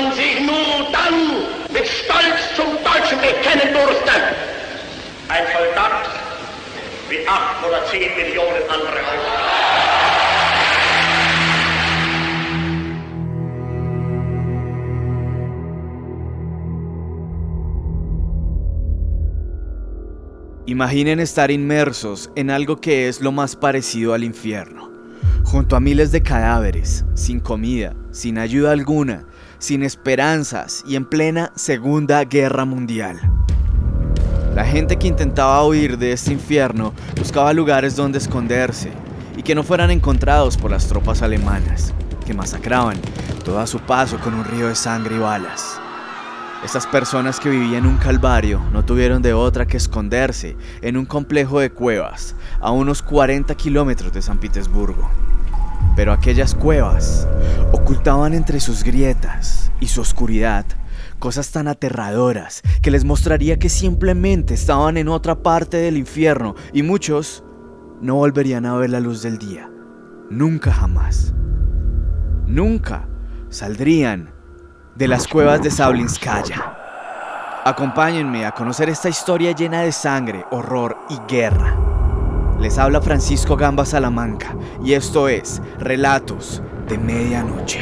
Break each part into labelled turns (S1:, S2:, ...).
S1: man sich nur dann mit Stolz zum Deutschen bekennen durfte. Ein Soldat wie acht oder zehn Millionen andere auch.
S2: Imaginen estar inmersos en algo que es lo más parecido al infierno, junto a miles de cadáveres, sin comida, sin ayuda alguna, sin esperanzas y en plena Segunda Guerra Mundial. La gente que intentaba huir de este infierno buscaba lugares donde esconderse y que no fueran encontrados por las tropas alemanas, que masacraban todo a su paso con un río de sangre y balas. Estas personas que vivían un calvario no tuvieron de otra que esconderse en un complejo de cuevas a unos 40 kilómetros de San Petersburgo. Pero aquellas cuevas ocultaban entre sus grietas y su oscuridad cosas tan aterradoras que les mostraría que simplemente estaban en otra parte del infierno y muchos no volverían a ver la luz del día. Nunca jamás. Nunca saldrían de las cuevas de Sablinskaya. Acompáñenme a conocer esta historia llena de sangre, horror y guerra. Les habla Francisco Gamba Salamanca y esto es Relatos de Medianoche.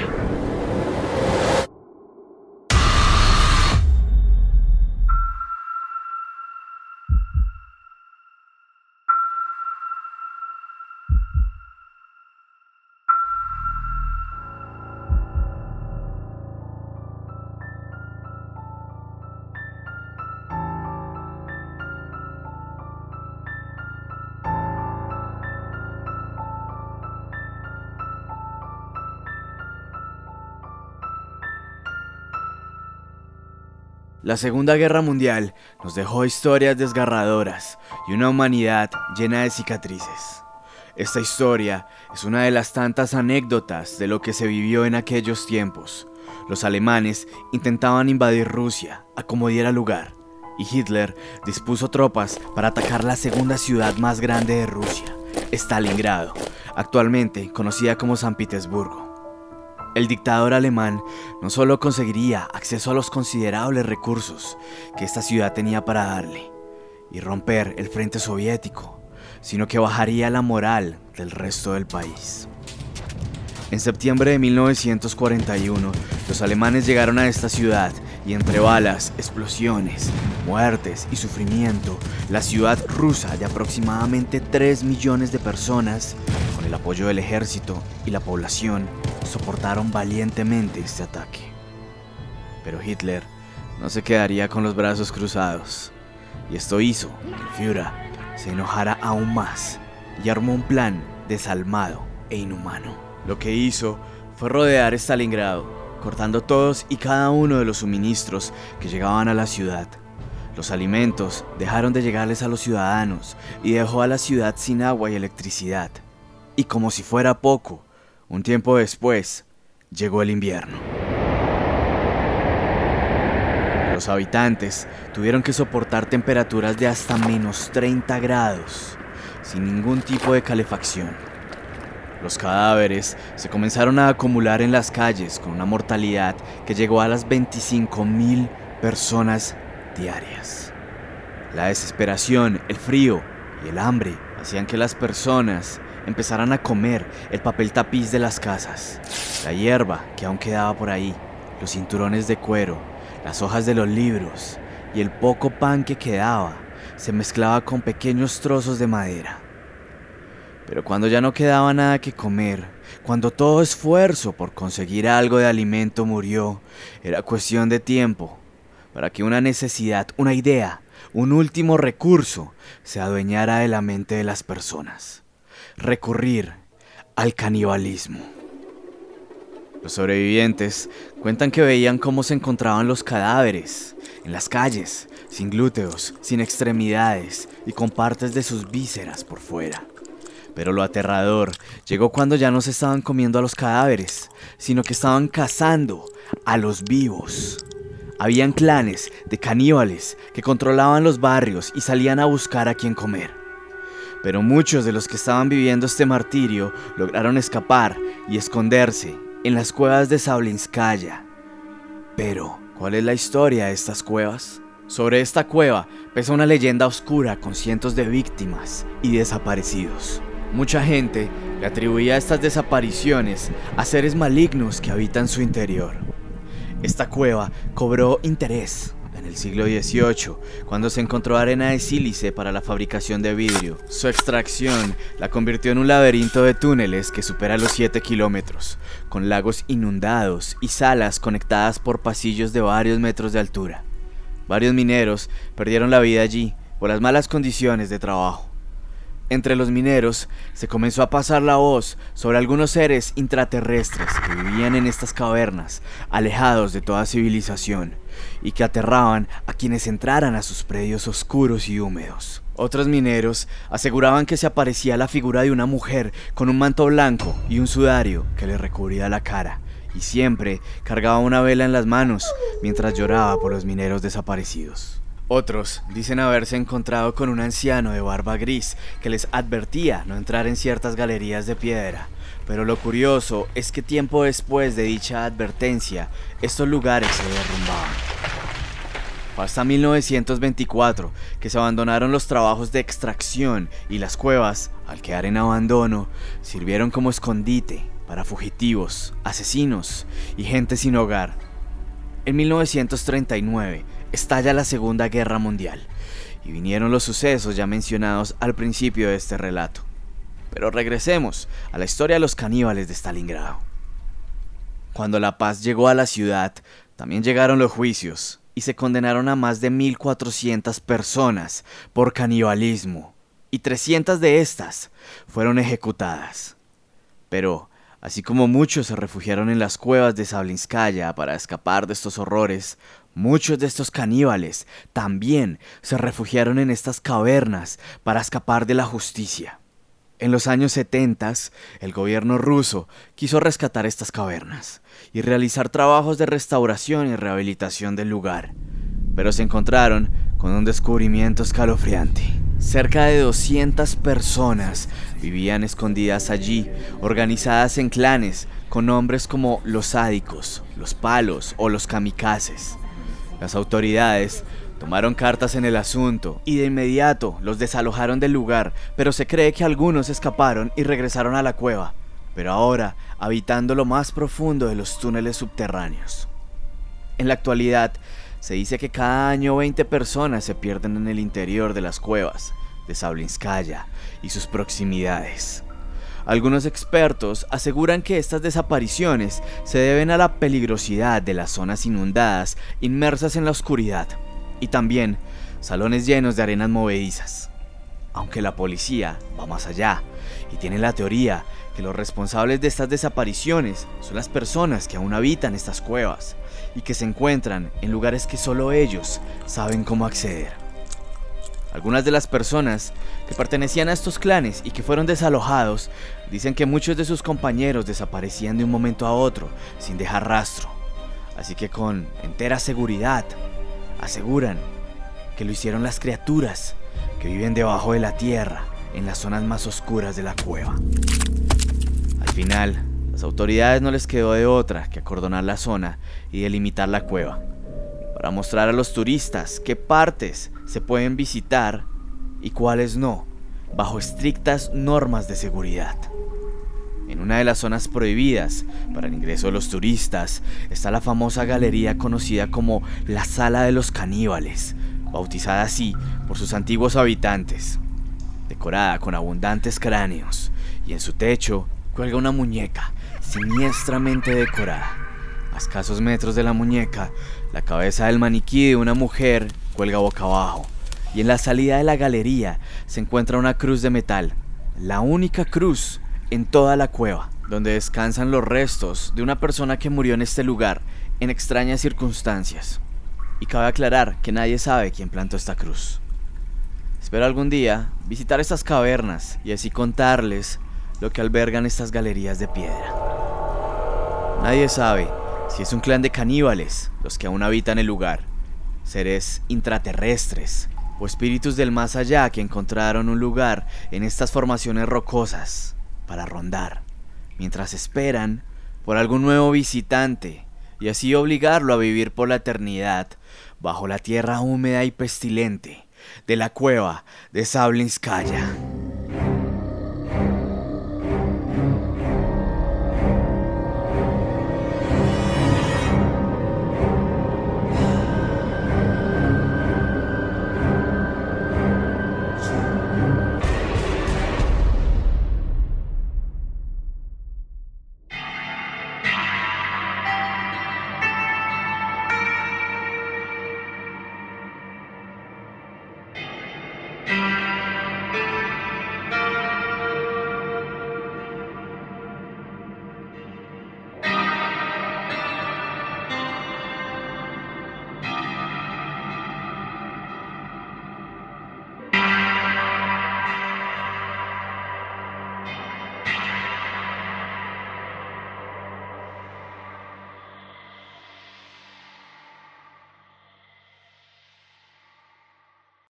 S2: La Segunda Guerra Mundial nos dejó historias desgarradoras y una humanidad llena de cicatrices. Esta historia es una de las tantas anécdotas de lo que se vivió en aquellos tiempos. Los alemanes intentaban invadir Rusia a como diera lugar, y Hitler dispuso tropas para atacar la segunda ciudad más grande de Rusia, Stalingrado, actualmente conocida como San Petersburgo. El dictador alemán no solo conseguiría acceso a los considerables recursos que esta ciudad tenía para darle y romper el frente soviético, sino que bajaría la moral del resto del país. En septiembre de 1941, los alemanes llegaron a esta ciudad y entre balas, explosiones, muertes y sufrimiento, la ciudad rusa de aproximadamente 3 millones de personas, con el apoyo del ejército y la población, soportaron valientemente este ataque. Pero Hitler no se quedaría con los brazos cruzados, y esto hizo que Führer se enojara aún más y armó un plan desalmado e inhumano. Lo que hizo fue rodear Stalingrado, cortando todos y cada uno de los suministros que llegaban a la ciudad. Los alimentos dejaron de llegarles a los ciudadanos y dejó a la ciudad sin agua y electricidad. Y como si fuera poco, un tiempo después, llegó el invierno. Los habitantes tuvieron que soportar temperaturas de hasta menos 30 grados, sin ningún tipo de calefacción. Los cadáveres se comenzaron a acumular en las calles con una mortalidad que llegó a las 25.000 personas diarias. La desesperación, el frío y el hambre hacían que las personas empezaran a comer el papel tapiz de las casas, la hierba que aún quedaba por ahí, los cinturones de cuero, las hojas de los libros y el poco pan que quedaba se mezclaba con pequeños trozos de madera. Pero cuando ya no quedaba nada que comer, cuando todo esfuerzo por conseguir algo de alimento murió, era cuestión de tiempo para que una necesidad, una idea, un último recurso se adueñara de la mente de las personas. Recurrir al canibalismo. Los sobrevivientes cuentan que veían cómo se encontraban los cadáveres en las calles, sin glúteos, sin extremidades y con partes de sus vísceras por fuera. Pero lo aterrador llegó cuando ya no se estaban comiendo a los cadáveres, sino que estaban cazando a los vivos. Habían clanes de caníbales que controlaban los barrios y salían a buscar a quien comer. Pero muchos de los que estaban viviendo este martirio lograron escapar y esconderse en las cuevas de Sablinskaya. Pero, ¿cuál es la historia de estas cuevas? Sobre esta cueva pesa una leyenda oscura con cientos de víctimas y desaparecidos. Mucha gente le atribuía estas desapariciones a seres malignos que habitan su interior. Esta cueva cobró interés en el siglo XVIII, cuando se encontró arena de sílice para la fabricación de vidrio. Su extracción la convirtió en un laberinto de túneles que supera los 7 kilómetros, con lagos inundados y salas conectadas por pasillos de varios metros de altura. Varios mineros perdieron la vida allí por las malas condiciones de trabajo. Entre los mineros se comenzó a pasar la voz sobre algunos seres intraterrestres que vivían en estas cavernas, alejados de toda civilización, y que aterraban a quienes entraran a sus predios oscuros y húmedos. Otros mineros aseguraban que se aparecía la figura de una mujer con un manto blanco y un sudario que le recubría la cara, y siempre cargaba una vela en las manos mientras lloraba por los mineros desaparecidos. Otros dicen haberse encontrado con un anciano de barba gris que les advertía no entrar en ciertas galerías de piedra. Pero lo curioso es que tiempo después de dicha advertencia, estos lugares se derrumbaban. Hasta 1924 que se abandonaron los trabajos de extracción y las cuevas, al quedar en abandono, sirvieron como escondite para fugitivos, asesinos y gente sin hogar. En 1939, estalla la Segunda Guerra Mundial y vinieron los sucesos ya mencionados al principio de este relato. Pero regresemos a la historia de los caníbales de Stalingrado. Cuando la paz llegó a la ciudad, también llegaron los juicios y se condenaron a más de 1.400 personas por canibalismo y 300 de estas fueron ejecutadas. Pero, así como muchos se refugiaron en las cuevas de Sablinskaya para escapar de estos horrores, Muchos de estos caníbales también se refugiaron en estas cavernas para escapar de la justicia. En los años 70, el gobierno ruso quiso rescatar estas cavernas y realizar trabajos de restauración y rehabilitación del lugar, pero se encontraron con un descubrimiento escalofriante. Cerca de 200 personas vivían escondidas allí, organizadas en clanes con nombres como los sádicos, los palos o los kamikazes. Las autoridades tomaron cartas en el asunto y de inmediato los desalojaron del lugar, pero se cree que algunos escaparon y regresaron a la cueva, pero ahora habitando lo más profundo de los túneles subterráneos. En la actualidad, se dice que cada año 20 personas se pierden en el interior de las cuevas de Sablinskaya y sus proximidades. Algunos expertos aseguran que estas desapariciones se deben a la peligrosidad de las zonas inundadas inmersas en la oscuridad y también salones llenos de arenas movedizas. Aunque la policía va más allá y tiene la teoría que los responsables de estas desapariciones son las personas que aún habitan estas cuevas y que se encuentran en lugares que solo ellos saben cómo acceder. Algunas de las personas que pertenecían a estos clanes y que fueron desalojados dicen que muchos de sus compañeros desaparecían de un momento a otro sin dejar rastro. Así que con entera seguridad aseguran que lo hicieron las criaturas que viven debajo de la tierra en las zonas más oscuras de la cueva. Al final, las autoridades no les quedó de otra que acordonar la zona y delimitar la cueva para mostrar a los turistas qué partes se pueden visitar y cuáles no, bajo estrictas normas de seguridad. En una de las zonas prohibidas para el ingreso de los turistas está la famosa galería conocida como la Sala de los Caníbales, bautizada así por sus antiguos habitantes, decorada con abundantes cráneos, y en su techo cuelga una muñeca siniestramente decorada a escasos metros de la muñeca, la cabeza del maniquí de una mujer cuelga boca abajo, y en la salida de la galería se encuentra una cruz de metal, la única cruz en toda la cueva, donde descansan los restos de una persona que murió en este lugar en extrañas circunstancias. Y cabe aclarar que nadie sabe quién plantó esta cruz. Espero algún día visitar estas cavernas y así contarles lo que albergan estas galerías de piedra. Nadie sabe si es un clan de caníbales los que aún habitan el lugar, seres intraterrestres o espíritus del más allá que encontraron un lugar en estas formaciones rocosas para rondar, mientras esperan por algún nuevo visitante y así obligarlo a vivir por la eternidad bajo la tierra húmeda y pestilente de la cueva de Sablinskaya.